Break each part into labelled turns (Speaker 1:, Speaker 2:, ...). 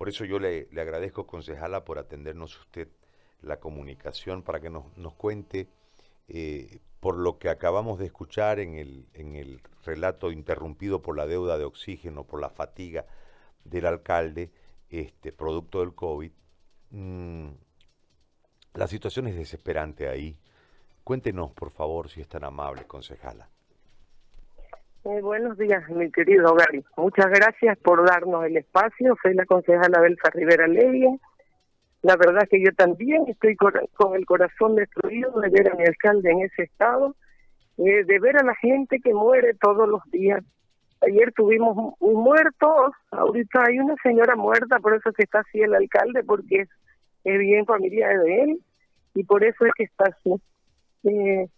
Speaker 1: Por eso yo le, agradezco, concejala, por atendernos usted la comunicación para que nos, cuente eh, por lo que acabamos de escuchar en el, en el relato interrumpido por la deuda de oxígeno, por la fatiga del alcalde, este, producto del COVID. Mm, la situación es desesperante ahí. Cuéntenos, por favor, si es tan amable, concejala.
Speaker 2: Eh, buenos días, mi querido Gary. Muchas gracias por darnos el espacio. Soy la concejala Belsa Rivera Levia. La verdad que yo también estoy con, el corazón destruido de ver a mi alcalde en ese estado, eh, de ver a la gente que muere todos los días. Ayer tuvimos un, muerto, ahorita hay una señora muerta, por eso es que está así el alcalde, porque es, es bien familiar de él y por eso es que está así. Eh,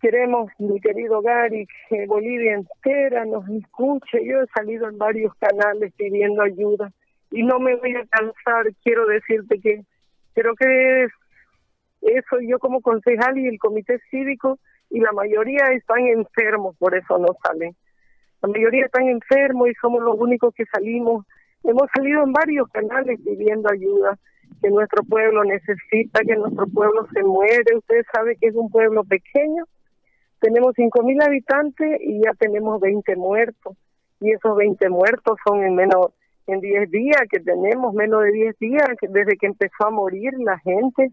Speaker 2: Queremos, mi querido Gary, que Bolivia entera nos escuche. Yo he salido en varios canales pidiendo ayuda y no me voy a cansar. Quiero decirte que creo que eso yo como concejal y el comité cívico y la mayoría están enfermos, por eso no salen. La mayoría están enfermos y somos los únicos que salimos. Hemos salido en varios canales pidiendo ayuda que nuestro pueblo necesita, que nuestro pueblo se muere. Usted sabe que es un pueblo pequeño tenemos 5.000 habitantes y ya tenemos 20 muertos. Y esos 20 muertos son en menos, en 10 días que tenemos, menos de 10 días desde que empezó a morir la gente.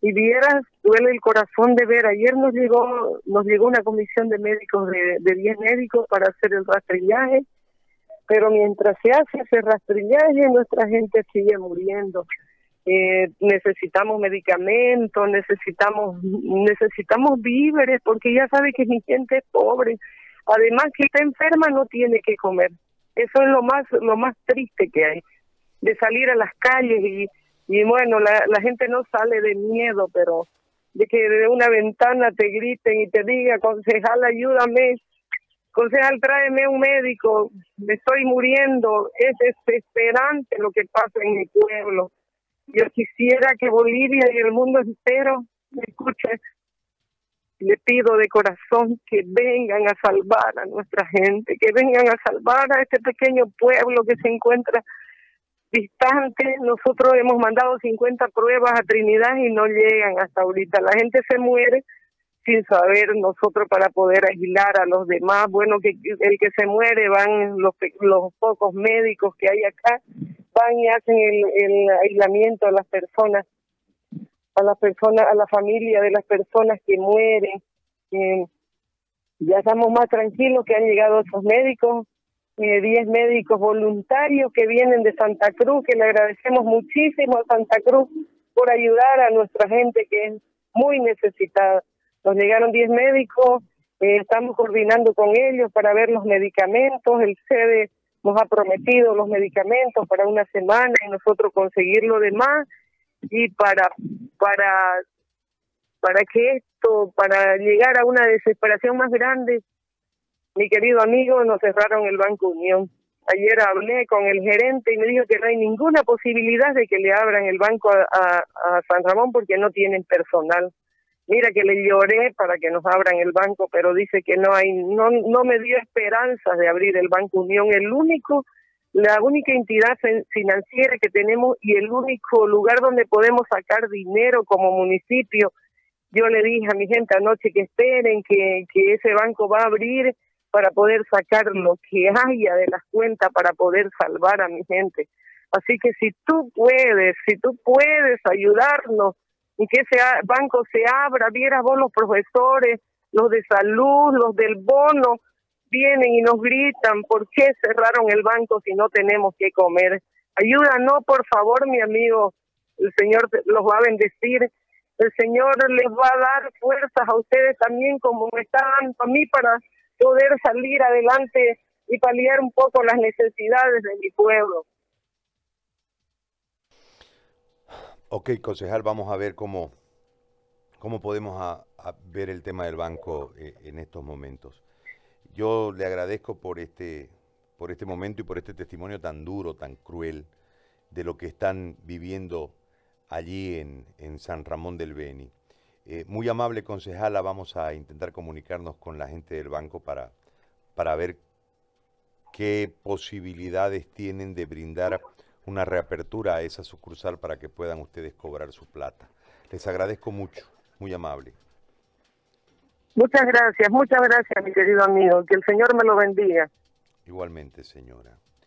Speaker 2: Y vieras, duele el corazón de ver. Ayer nos llegó, nos llegó una comisión de médicos, de, de 10 médicos para hacer el rastrillaje. Pero mientras se hace ese rastrillaje, nuestra gente sigue muriendo eh, necesitamos medicamentos, necesitamos necesitamos víveres, porque ya sabe que mi gente es pobre. Además que está enferma no tiene que comer. Eso es lo más lo más triste que hay, de salir a las calles y, y bueno, la, la gente no sale de miedo, pero de que de una ventana te griten y te diga, concejal, ayúdame, concejal, tráeme un médico, me estoy muriendo, es desesperante lo que pasa en mi pueblo yo quisiera que Bolivia y el mundo entero me escuche. Le pido de corazón que vengan a salvar a nuestra gente, que vengan a salvar a este pequeño pueblo que se encuentra distante. Nosotros hemos mandado 50 pruebas a Trinidad y no llegan hasta ahorita. La gente se muere sin saber nosotros para poder aislar a los demás. Bueno, que el que se muere van los, los pocos médicos que hay acá, van y hacen el, aislamiento a las personas, a las personas, a la familia de las personas que mueren. ya estamos más tranquilos que han llegado esos médicos, 10 eh, médicos voluntarios que vienen de Santa Cruz, que le agradecemos muchísimo a Santa Cruz por ayudar a nuestra gente que es muy necesitada. Nos llegaron 10 médicos, eh, estamos coordinando con ellos para ver los medicamentos, el sede nos ha prometido los medicamentos para una semana y nosotros conseguir lo demás y para para para que esto para llegar a una desesperación más grande mi querido amigo nos cerraron el Banco Unión. Ayer hablé con el gerente y me dijo que no hay ninguna posibilidad de que le abran el banco a, a San Ramón porque no tienen personal mira que le lloré para que nos abran el banco, pero dice que no hay, no, no me dio esperanzas de abrir el Banco Unión, el único, la única entidad financiera que tenemos y el único lugar donde podemos sacar dinero como municipio. Yo le dije a mi gente anoche que esperen que, que ese banco va a abrir para poder sacar lo que haya de las cuentas para poder salvar a mi gente. Así que si tú puedes, si tú puedes ayudarnos, y que ese banco se abra, vieras vos los profesores, los de salud, los del bono, vienen y nos gritan, ¿por qué cerraron el banco si no tenemos que comer? Ayúdanos, por favor, mi amigo, el Señor los va a bendecir, el Señor les va a dar fuerzas a ustedes también como me están dando a mí para poder salir adelante y paliar un poco las necesidades de mi pueblo.
Speaker 1: Ok, concejal, vamos a ver cómo, cómo podemos a, ver el tema del banco eh, en estos momentos. Yo le agradezco por este, por este momento y por este testimonio tan duro, tan cruel, de lo que están viviendo allí en, en San Ramón del Beni. Eh, muy amable concejala, vamos a intentar comunicarnos con la gente del banco para, para ver qué posibilidades tienen de brindar una reapertura a esa sucursal para que puedan ustedes cobrar su plata. Les agradezco mucho, muy amable.
Speaker 2: Muchas gracias, muchas gracias, mi querido amigo. Que el Señor me lo bendiga.
Speaker 1: Igualmente, señora.